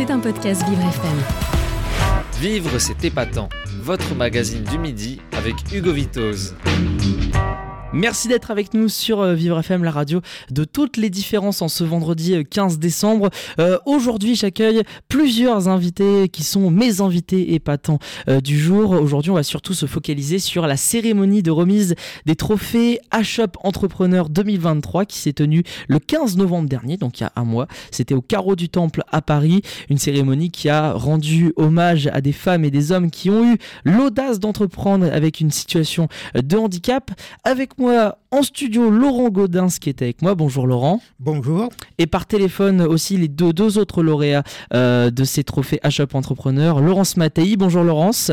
C'est un podcast Vivre FM. Vivre, c'est épatant. Votre magazine du midi avec Hugo Vitoz. Merci d'être avec nous sur euh, Vivre FM, la radio de toutes les différences en ce vendredi 15 euh, décembre. Euh, aujourd'hui, j'accueille plusieurs invités qui sont mes invités épatants du jour. Aujourd'hui, on va surtout se focaliser sur la cérémonie de remise des trophées H-Up Entrepreneur 2023 qui s'est tenue le 15 novembre dernier, donc il y a un mois. C'était au carreau du Temple à Paris. Une cérémonie qui a rendu hommage à des femmes et des hommes qui ont eu l'audace d'entreprendre avec une situation de handicap. Avec moi en studio Laurent Godin qui est avec moi. Bonjour Laurent. Bonjour. Et par téléphone aussi les deux, deux autres lauréats euh, de ces trophées H-Up Entrepreneur, Laurence Mattei. Bonjour Laurence.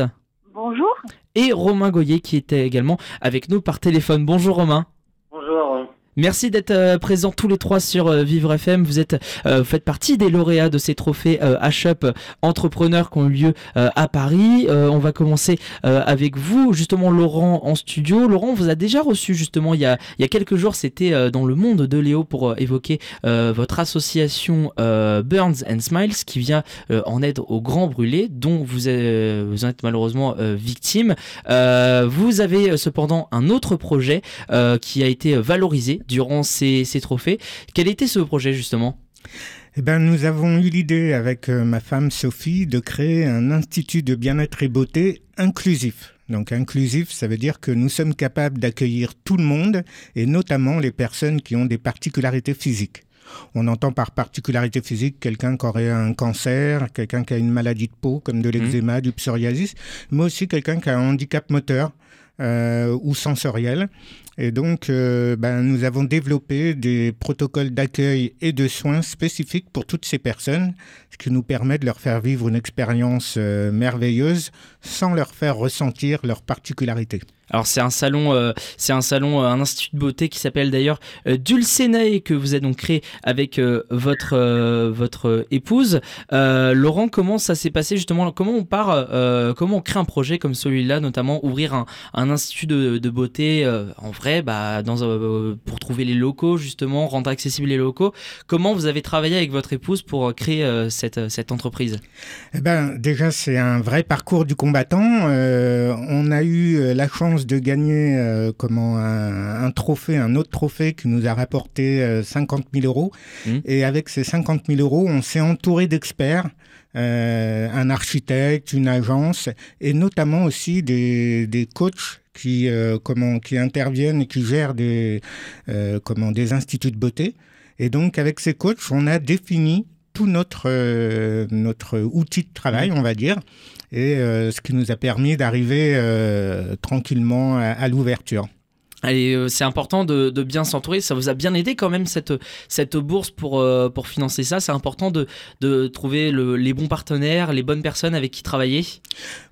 Bonjour. Et Romain Goyer qui était également avec nous par téléphone. Bonjour Romain. Merci d'être euh, présents tous les trois sur euh, Vivre FM. Vous êtes, euh, faites partie des lauréats de ces trophées H-Up entrepreneurs qui ont eu lieu à Paris. on va commencer avec vous, justement Laurent en studio. Laurent, vous a déjà reçu justement il y a, il y a quelques jours. C'était dans le monde de Léo pour évoquer votre association Burns and Smiles qui vient en aide aux grands brûlés dont vous êtes, vous êtes malheureusement victime. vous avez cependant un autre projet qui a été valorisé durant ces, trophées. Quel était ce projet justement? Eh ben, nous avons eu l'idée avec euh, ma femme Sophie de créer un institut de bien-être et beauté inclusif. Donc inclusif, ça veut dire que nous sommes capables d'accueillir tout le monde et notamment les personnes qui ont des particularités physiques. On entend par particularité physique quelqu'un qui aurait un cancer, quelqu'un qui a une maladie de peau comme de mmh. l'eczéma, du psoriasis, mais aussi quelqu'un qui a un handicap moteur euh, ou sensoriel. Et donc, euh, ben, nous avons développé des protocoles d'accueil et de soins spécifiques pour toutes ces personnes, ce qui nous permet de leur faire vivre une expérience euh, merveilleuse sans leur faire ressentir leurs particularités. Alors c'est un salon, euh, c'est un salon, un institut de beauté qui s'appelle d'ailleurs Dulcenae que vous avez donc créé avec votre votre épouse. Laurent, comment ça s'est passé justement? Comment on part Comment on crée un projet comme celui-là, notamment ouvrir un, institut de, de beauté en vrai bah, dans, euh, pour trouver les locaux, justement, rendre accessibles les locaux. Comment vous avez travaillé avec votre épouse pour euh, créer euh, cette, cette entreprise? Eh ben, Déjà, c'est un vrai parcours du combattant. on a eu la chance de gagner comment, un, trophée, un autre trophée qui nous a rapporté 50 000 euros. Mmh. Et avec ces 50 000 euros, on s'est entouré d'experts. un architecte, une agence et notamment aussi des, des coachs qui, euh, comment, qui interviennent et qui gèrent des, euh, comment, des instituts de beauté. Et donc, avec ces coachs, on a défini tout notre, euh, notre outil de travail, on va dire, et ce qui nous a permis d'arriver tranquillement à l'ouverture. Euh, c'est important de, bien s'entourer. Ça vous a bien aidé quand même cette, cette bourse pour, euh, pour financer ça. C'est important de, de trouver les bons partenaires, les bonnes personnes avec qui travailler.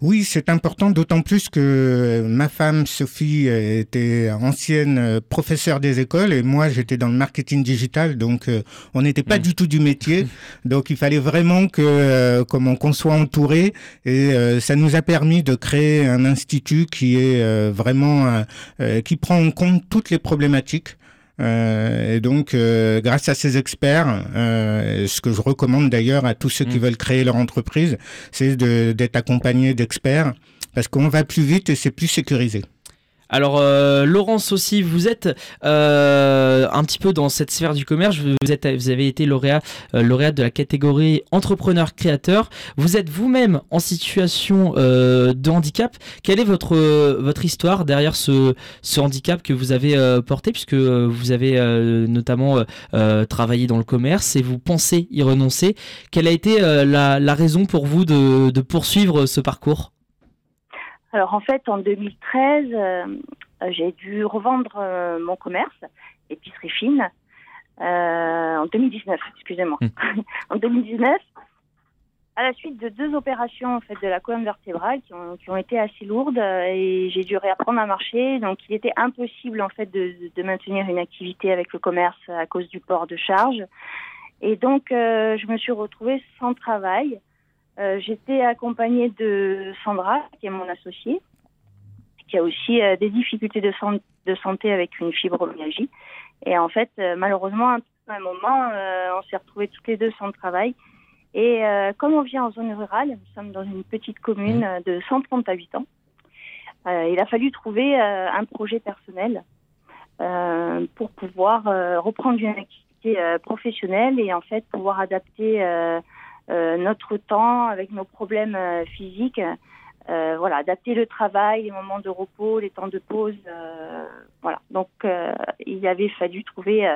Oui, c'est important, d'autant plus que ma femme Sophie était ancienne professeure des écoles et moi j'étais dans le marketing digital, donc euh, on n'était pas mm. du tout du métier. donc il fallait vraiment que comment qu'on soit entouré et ça nous a permis de créer un institut qui est vraiment qui prend en compte toutes les problématiques. Euh, et donc, euh, grâce à ces experts, euh, ce que je recommande d'ailleurs à tous ceux qui mm. veulent créer leur entreprise, c'est d'être accompagné d'experts parce qu'on va plus vite et c'est plus sécurisé. Alors euh, Laurence aussi, vous êtes euh, un petit peu dans cette sphère du commerce. Vous, êtes, vous avez été lauréat, euh, de la catégorie entrepreneur créateur. Vous êtes vous-même en situation de handicap. Quelle est votre votre histoire derrière ce, ce handicap que vous avez porté, puisque vous avez notamment travaillé dans le commerce et vous pensez y renoncer? Quelle a été la, la raison pour vous de poursuivre ce parcours? Alors en fait, en 2013, euh, j'ai dû revendre euh, mon commerce, épicerie fine, euh, en 2019, excusez-moi. Hmm. en 2019, à la suite de deux opérations en fait de la colonne vertébrale qui ont, qui ont été assez lourdes et j'ai dû réapprendre à marcher, donc il était impossible en fait de, de maintenir une activité avec le commerce à cause du port de charge. Et donc je me suis retrouvée sans travail. Euh, j'étais accompagnée de Sandra, qui est mon associée, qui a aussi euh, des difficultés de, de, santé avec une fibromyalgie. Et en fait, euh, malheureusement, à un moment, on s'est retrouvés toutes les deux sans travail. Et comme on vient en zone rurale, nous sommes dans une petite commune mmh. de 130 habitants, il a fallu trouver un projet personnel pour pouvoir reprendre une activité professionnelle et en fait pouvoir adapter notre temps avec nos problèmes physiques euh, voilà, adapter le travail, les moments de repos, les temps de pause. Euh, voilà. Donc, euh, il avait fallu trouver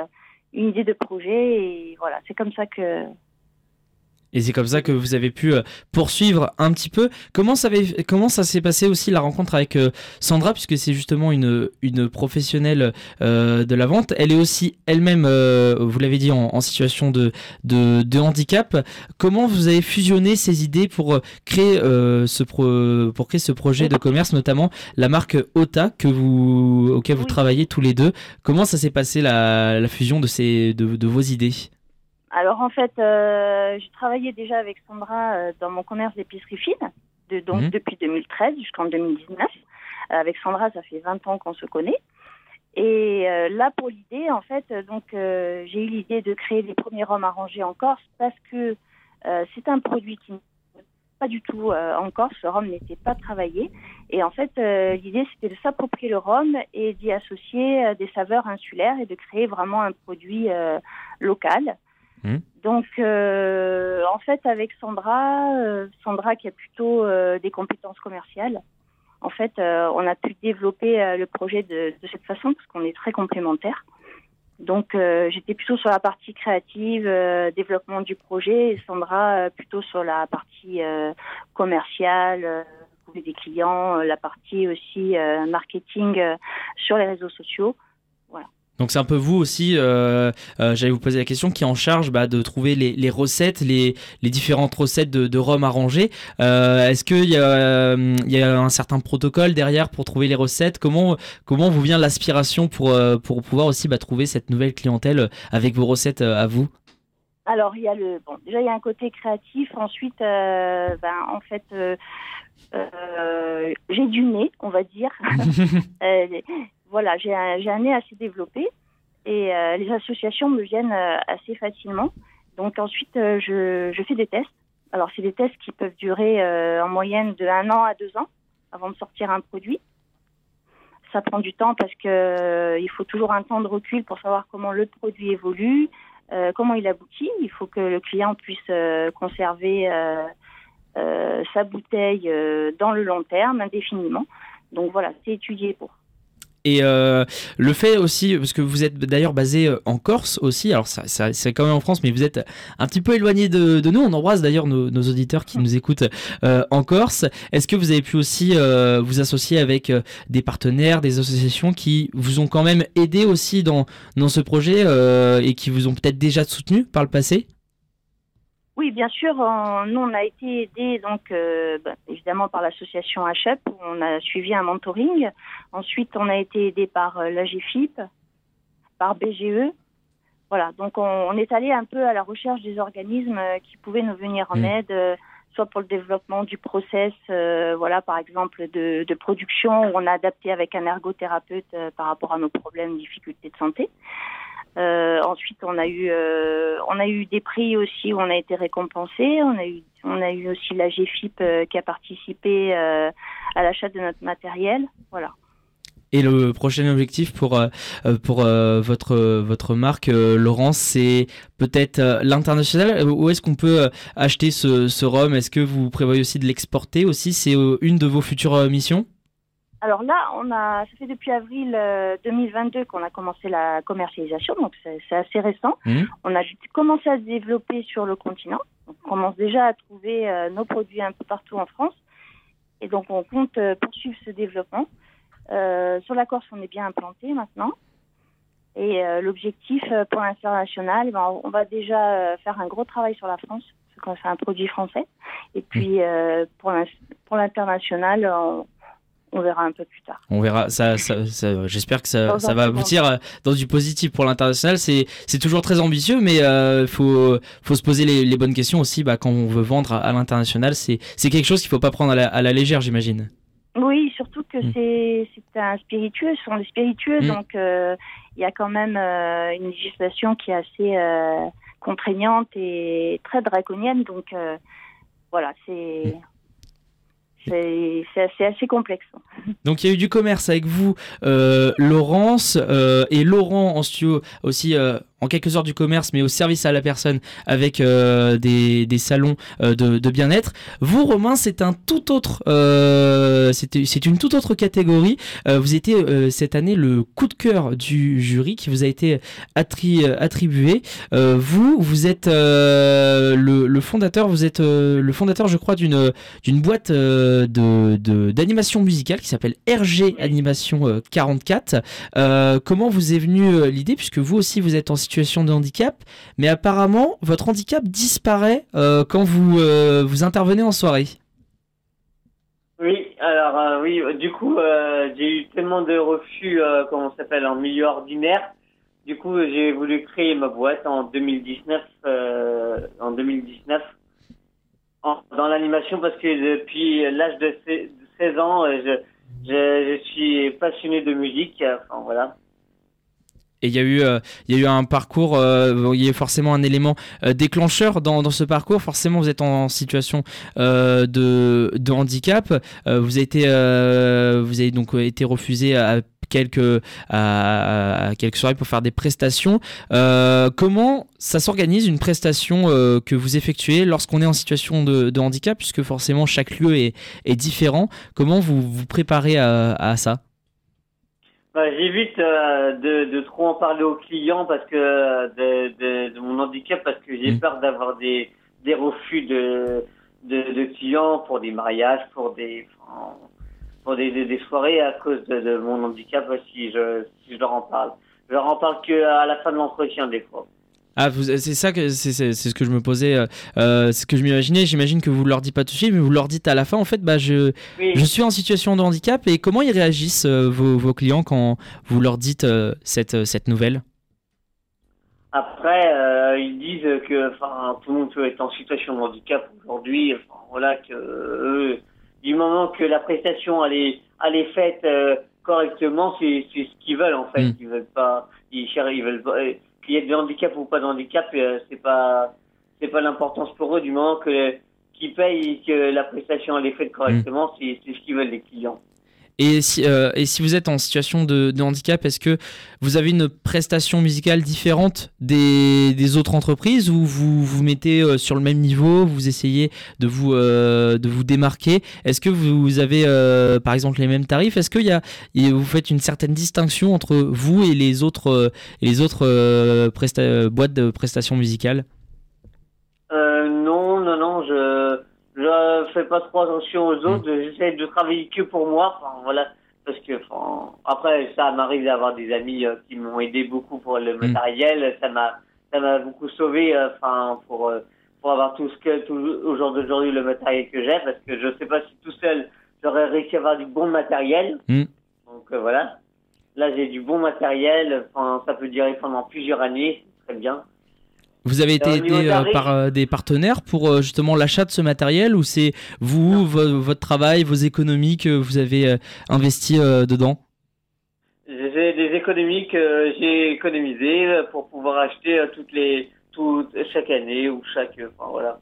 une idée de projet et voilà, c'est comme ça que et c'est comme ça que vous avez pu euh, poursuivre un petit peu. Comment ça, comment ça s'est passé aussi la rencontre avec euh, Sandra, puisque c'est justement une, une professionnelle euh, de la vente. Elle est aussi elle-même, vous l'avez dit, en, situation de, de, handicap. Comment vous avez fusionné ces idées pour créer, ce, pour créer ce projet de commerce, notamment la marque OTA que vous, auquel vous travaillez tous les deux Comment ça s'est passé la, la, fusion de, ces, de, de vos idées? Alors en fait, euh, j'ai travaillé déjà avec Sandra euh, dans mon commerce d'épicerie fine, de, donc mhm. depuis 2013 jusqu'en 2019. Euh, avec Sandra, ça fait 20 ans qu'on se connaît. Et là, pour l'idée, en fait, donc j'ai eu l'idée de créer les premiers rhums arrangés en Corse parce que c'est un produit qui pas du tout en Corse. Le rhum n'était pas travaillé. Et en fait, l'idée, c'était de s'approprier le rhum et d'y associer des saveurs insulaires et de créer vraiment un produit local. Hmm. Donc, euh, en fait, avec Sandra, euh, Sandra qui a plutôt euh, des compétences commerciales, en fait, on a pu développer le projet de, cette façon parce qu'on est très complémentaires. Donc, j'étais plutôt sur la partie créative, développement du projet, et Sandra plutôt sur la partie commerciale, des clients, la partie aussi marketing sur les réseaux sociaux. Donc c'est un peu vous aussi, euh, euh, j'allais vous poser la question, qui est en charge bah, de trouver les, recettes, les, différentes recettes de, de rhum arrangé. Euh, est-ce qu'il y, y, a un certain protocole derrière pour trouver les recettes? Comment, comment vous vient l'aspiration pour, pour pouvoir aussi bah, trouver cette nouvelle clientèle avec vos recettes à vous? Alors, il y a le bon. Déjà, il y a un côté créatif. Ensuite, ben, en fait, j'ai du nez, on va dire. voilà, j'ai un, nez assez développé et euh, les associations me viennent euh, assez facilement. Donc ensuite, euh, je, fais des tests. Alors c'est des tests qui peuvent durer en moyenne de un an à deux ans avant de sortir un produit. Ça prend du temps parce que il faut toujours un temps de recul pour savoir comment le produit évolue, comment il aboutit. Il faut que le client puisse conserver sa bouteille dans le long terme indéfiniment. Donc voilà, c'est étudié pour. Et euh, le fait aussi, parce que vous êtes d'ailleurs basé euh, en Corse aussi, alors ça, c'est quand même en France, mais vous êtes un petit peu éloigné de, nous. On embrasse d'ailleurs nos, auditeurs qui nous écoutent euh, en Corse. Est-ce que vous avez pu aussi vous associer avec des partenaires, des associations qui vous ont quand même aidé aussi dans, dans ce projet et qui vous ont peut-être déjà soutenu par le passé? Oui, bien sûr. nous, on a été aidés donc euh, bah, évidemment par l'association HEP. Où on a suivi un mentoring. Ensuite, on a été aidé par euh, l'AGFIP, par BGE. Voilà. Donc, on, est allé un peu à la recherche des organismes euh, qui pouvaient nous venir en mmh. aide, soit pour le développement du process, voilà, par exemple de, de, production, où on a adapté avec un ergothérapeute par rapport à nos problèmes, difficultés de santé. Euh, ensuite, on a eu, euh, on a eu des prix aussi où on a été récompensé. On a eu, on a eu aussi la GFIP euh, qui a participé à l'achat de notre matériel. Voilà. Et le prochain objectif pour pour votre votre marque, Laurence, c'est peut-être l'international. Où est-ce qu'on peut acheter ce, ce rhum? Est-ce que vous prévoyez aussi de l'exporter aussi? C'est une de vos futures missions? Alors là, on a, ça fait depuis avril 2022 euh, qu'on a commencé la commercialisation, donc c'est assez récent. Mmh. On a commencé à se développer sur le continent. On commence déjà à trouver euh, nos produits un peu partout en France. Et donc on compte euh, poursuivre ce développement. sur la Corse, on est bien implanté maintenant. Et l'objectif pour l'international, eh ben, on va déjà faire un gros travail sur la France, parce qu'on fait un produit français. Et puis mmh. pour l'international, on on verra un peu plus tard. On verra. Ça, J'espère que ça, va aboutir euh, dans du positif pour l'international. C'est toujours très ambitieux, mais il euh, faut, faut se poser les, bonnes questions aussi. Bah, quand on veut vendre à, l'international, c'est quelque chose qu'il ne faut pas prendre à la, légère, j'imagine. Oui, surtout que mm. c'est un spiritueux, ce sont des spiritueux, mm. donc euh, il y a quand même une législation qui est assez contraignante et très draconienne. Donc voilà, c'est c'est assez, assez, complexe. Donc il y a eu du commerce avec vous, euh, Laurence, euh, et Laurent en studio aussi euh, en quelque sorte du commerce, mais au service à la personne avec des, des, salons de, bien-être. Vous, Romain, c'est un tout autre, c'est une toute autre catégorie. Vous étiez cette année le coup de cœur du jury qui vous a été attri, attribué. vous, vous êtes le, fondateur, vous êtes le fondateur, je crois, d'une d'une boîte de d'animation musicale qui s'appelle RG Animation 44. comment vous est venue l'idée, puisque vous aussi vous êtes en situation de handicap, mais apparemment votre handicap disparaît euh, quand vous, euh, vous intervenez en soirée? Oui, alors euh, oui, du coup j'ai eu tellement de refus, comment s'appelle, en milieu ordinaire. Du coup j'ai voulu créer ma boîte en 2019, en 2019, dans l'animation parce que depuis l'âge de 16 ans, je, je, suis passionné de musique. Voilà. Et il y a eu, euh, il y a eu un parcours, euh, il y a forcément un élément euh, déclencheur dans, ce parcours. Forcément, vous êtes en, situation de, handicap. vous avez vous avez donc été refusé à quelques, à, quelques soirées pour faire des prestations. comment ça s'organise une prestation que vous effectuez lorsqu'on est en situation de, de, handicap, puisque forcément chaque lieu est, est différent? Comment vous vous préparez à, à ça? Bah, J'évite euh, de, de, trop en parler aux clients parce que de, de, de mon handicap parce que j'ai mmh. peur d'avoir des, des refus de, de, de, clients pour des mariages, pour des pour des, des, soirées à cause de, mon handicap si je si je leur en parle. Je leur en parle que à la fin de l'entretien des fois. Ah, c'est ça que c'est ce que je me posais, euh, euh, ce que je m'imaginais. J'imagine que vous leur dites pas tout de suite, mais vous leur dites à la fin. En fait, bah je je suis en situation de handicap et comment ils réagissent euh, vos, vos, clients quand vous leur dites cette cette nouvelle? Après, ils disent que enfin tout le monde peut être en situation de handicap aujourd'hui. Voilà que du moment que la prestation elle est elle est faite correctement, c'est c'est ce qu'ils veulent en fait. Hmm. Ils veulent pas, ils, ils veulent pas qu'il y ait de handicap ou pas de handicap, euh, c'est pas c'est pas l'importance pour eux du moment que qu'ils payent et que la prestation elle est faite correctement, mm. c'est ce qu'ils veulent les clients. Et si, euh, et si vous êtes en situation de, handicap, est-ce que vous avez une prestation musicale différente des, autres entreprises ou vous vous mettez euh, sur le même niveau, vous essayez de vous, euh, de vous démarquer? Est-ce que vous avez par exemple les mêmes tarifs? Est-ce que y a, vous faites une certaine distinction entre vous et les autres, et les autres boîtes de prestations musicales Non, non, non, je je fais pas trop attention aux autres, mm. j'essaie de travailler que pour moi, enfin, voilà, parce que enfin, après ça m'arrive d'avoir des amis euh, qui m'ont aidé beaucoup pour le mm. matériel, ça m'a ça m'a beaucoup sauvé, euh, enfin pour euh, pour avoir tout ce que tout au jour d'aujourd'hui le matériel que j'ai, parce que je sais pas si tout seul j'aurais réussi à avoir du bon matériel, mm. donc voilà. Là j'ai du bon matériel, enfin ça peut durer pendant plusieurs années, très bien. Vous avez été aidé euh, par euh, des partenaires pour euh, justement l'achat de ce matériel ou c'est vous, votre travail, vos économies que vous avez investi dedans? J'ai des économies que j'ai économisées pour pouvoir acheter toutes les, toutes, chaque année ou chaque. Enfin, voilà.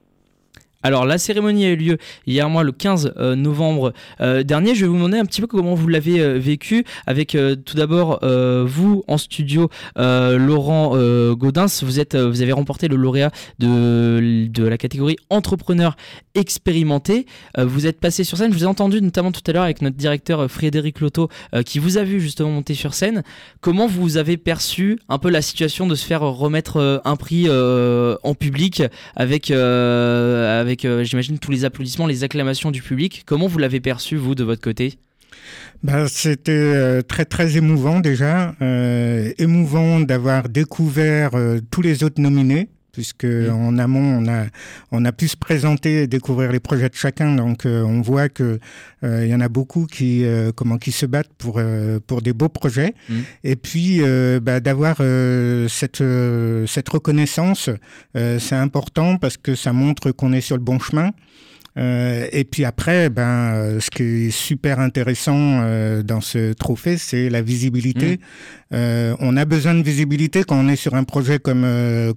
Alors la cérémonie a eu lieu hier mois le 15 euh, novembre euh, dernier. Je vais vous demander un petit peu comment vous l'avez euh, vécu avec tout d'abord vous en studio Laurent Gaudens. Vous êtes vous avez remporté le lauréat de, la catégorie entrepreneur expérimenté. vous êtes passé sur scène. Je vous ai entendu notamment tout à l'heure avec notre directeur Frédéric Loto qui vous a vu justement monter sur scène. Comment vous avez perçu un peu la situation de se faire remettre un prix en public avec avec, euh, j'imagine, tous les applaudissements, les acclamations du public. Comment vous l'avez perçu, vous, de votre côté? Bah, C'était euh, très très émouvant déjà, euh, émouvant d'avoir découvert tous les autres nominés puisque mmh. en amont on a on a pu se présenter et découvrir les projets de chacun donc on voit que il y en a beaucoup qui comment qui se battent pour pour des beaux projets mmh. et puis bah, d'avoir cette cette reconnaissance c'est important parce que ça montre qu'on est sur le bon chemin euh, et puis après, ben, euh, ce qui est super intéressant euh, dans ce trophée, c'est la visibilité. Euh, on a besoin de visibilité quand on est sur un projet comme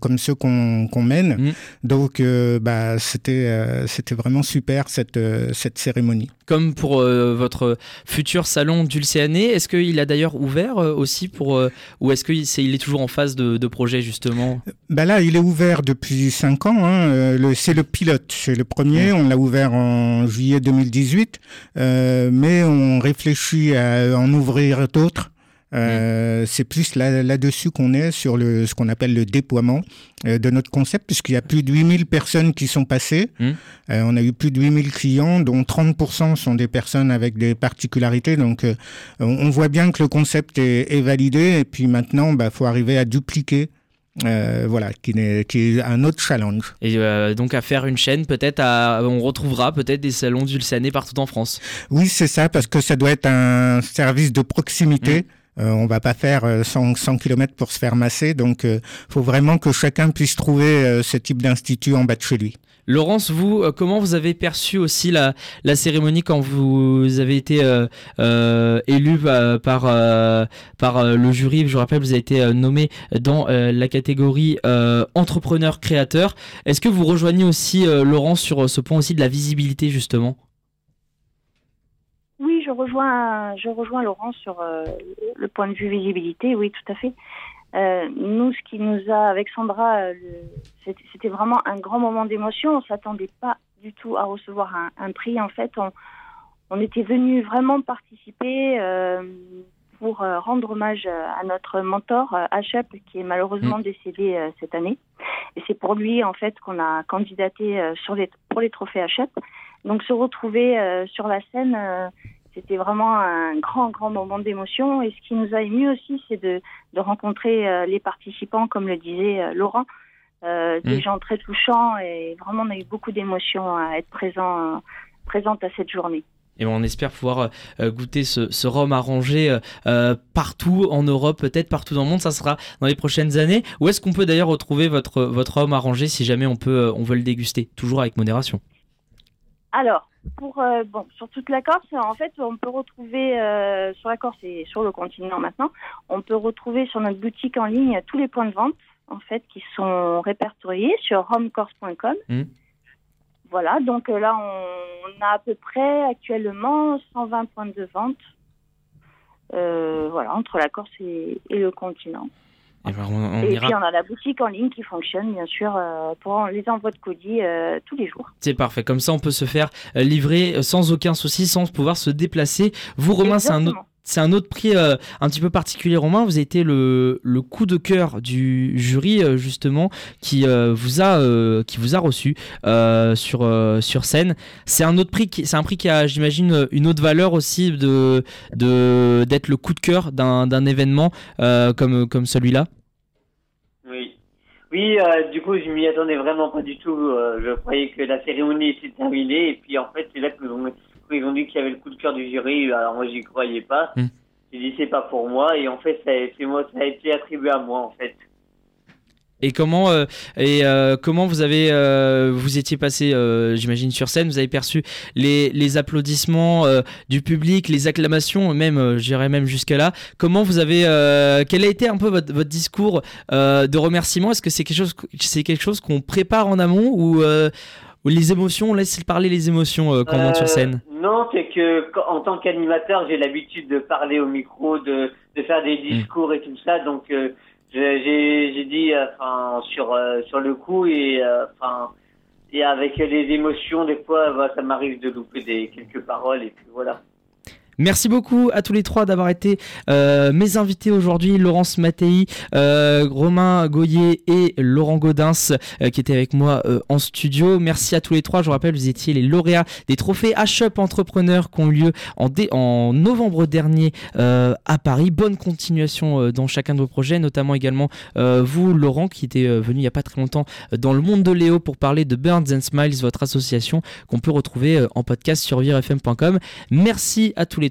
comme ceux qu'on mène. Mm. Donc, bah, c'était c'était vraiment super cette cette cérémonie. Comme pour votre futur salon d'Ulcéané, est-ce qu'il a d'ailleurs ouvert aussi pour ou est-ce qu'il est, il est toujours en phase de, de projet justement? Bah là, il est ouvert depuis cinq ans. Hein. c'est le pilote, c'est le premier. Mm. On l'a ouvert en juillet 2018, mais on réfléchit à en ouvrir d'autres. Euh, c'est plus là-dessus qu'on est sur le, ce qu'on appelle le déploiement euh, de notre concept, puisqu'il y a plus de 8000 personnes qui sont passées. Mmh. Euh, on a eu plus de 8000 clients, dont 30% sont des personnes avec des particularités. Donc, on voit bien que le concept est, est validé. Et puis maintenant, il bah, faut arriver à dupliquer voilà, qui est, qui est, un autre challenge. Et donc à faire une chaîne, peut-être, on retrouvera peut-être des salons d'Ulsané partout en France. Oui, c'est ça, parce que ça doit être un service de proximité. Mmh. Euh, on va pas faire 100, 100 km pour se faire masser, donc il euh, faut vraiment que chacun puisse trouver euh, ce type d'institut en bas de chez lui. Laurence, vous, comment vous avez perçu aussi la, cérémonie quand vous avez été élu par, le jury? Je vous rappelle, vous avez été nommé dans la catégorie entrepreneur-créateur. Est-ce que vous rejoignez aussi Laurence sur ce point aussi de la visibilité justement? Je rejoins, je rejoins Laurent sur euh, le point de vue visibilité. Oui, tout à fait. Euh, nous, ce qui nous a, avec Sandra, euh, c'était vraiment un grand moment d'émotion. On s'attendait pas du tout à recevoir un, prix. En fait, on, était venu vraiment participer pour rendre hommage à notre mentor, Hachep, qui est malheureusement mmh. décédé cette année. Et c'est pour lui, en fait, qu'on a candidaté sur les, pour les trophées Hachep. Donc, se retrouver sur la scène c'était vraiment un grand, grand moment d'émotion. Et ce qui nous a ému aussi, c'est de, de, rencontrer euh, les participants, comme le disait euh, Laurent, euh, des mm. gens très touchants. Et vraiment, on a eu beaucoup d'émotions à être présent, présente à cette journée. Et on espère pouvoir goûter ce, ce rhum arrangé partout en Europe, peut-être partout dans le monde. Ça sera dans les prochaines années. Où est-ce qu'on peut d'ailleurs retrouver votre, votre rhum arrangé si jamais on, peut, on veut le déguster Toujours avec modération? Alors, pour euh, bon sur toute la Corse, en fait, on peut retrouver euh, sur la Corse et sur le continent maintenant, on peut retrouver sur notre boutique en ligne tous les points de vente en fait qui sont répertoriés sur homecorse.com. Mmh. Voilà, donc euh, là on, a à peu près actuellement 120 points de vente. voilà, entre la Corse et le continent. Et, ben, puis on a la boutique en ligne qui fonctionne bien sûr euh, pour les envois de colis euh, tous les jours. C'est parfait, comme ça on peut se faire euh, livrer sans aucun souci, sans pouvoir se déplacer. Vous Romain, c'est un autre c'est un autre prix un petit peu particulier, Romain. Vous avez été le, le coup de cœur du jury, justement, qui, vous a, qui vous a reçu sur, sur scène. C'est un autre prix, c'est un prix qui a, j'imagine, une autre valeur aussi de, de, d'être le coup de cœur d'un, d'un événement comme, comme celui-là. Oui, euh, du coup, je m'y attendais vraiment pas du tout. Euh, je croyais que la cérémonie était terminée. Et puis, en fait, c'est là que ils ont dit qu'il y avait le coup de cœur du jury. Alors, moi, j'y croyais pas. Hmm. J'ai dit, c'est pas pour moi. Et en fait, ça moi, ça a été attribué à moi, en fait. Et comment euh, et euh, comment vous avez euh, vous étiez passé j'imagine sur scène? Vous avez perçu les, les applaudissements du public les acclamations même j'irais même jusqu'à là comment vous avez quel a été un peu votre, votre discours de remerciement? Est-ce que c'est quelque chose c'est quelque chose qu'on prépare en amont ou ou les émotions on laisse parler les émotions quand on monte sur scène non c'est que en tant qu'animateur j'ai l'habitude de parler au micro de, de faire des mmh. discours et tout ça donc j'ai dit euh, enfin sur euh, sur le coup et euh, enfin et avec les émotions des fois bah, ça m'arrive de louper des quelques paroles et puis voilà. Merci beaucoup à tous les trois d'avoir été euh, mes invités aujourd'hui, Laurence Mattei, euh, Romain Goyer et Laurent Gaudens euh, qui étaient avec moi en studio. Merci à tous les trois. Je vous rappelle, vous étiez les lauréats des trophées H-Up Entrepreneurs qui ont eu lieu en, novembre dernier à Paris. Bonne continuation dans chacun de vos projets, notamment également vous, Laurent, qui était venu il n'y a pas très longtemps dans le monde de Léo pour parler de Burns and Smiles, votre association qu'on peut retrouver en podcast sur virefm.com. Merci à tous les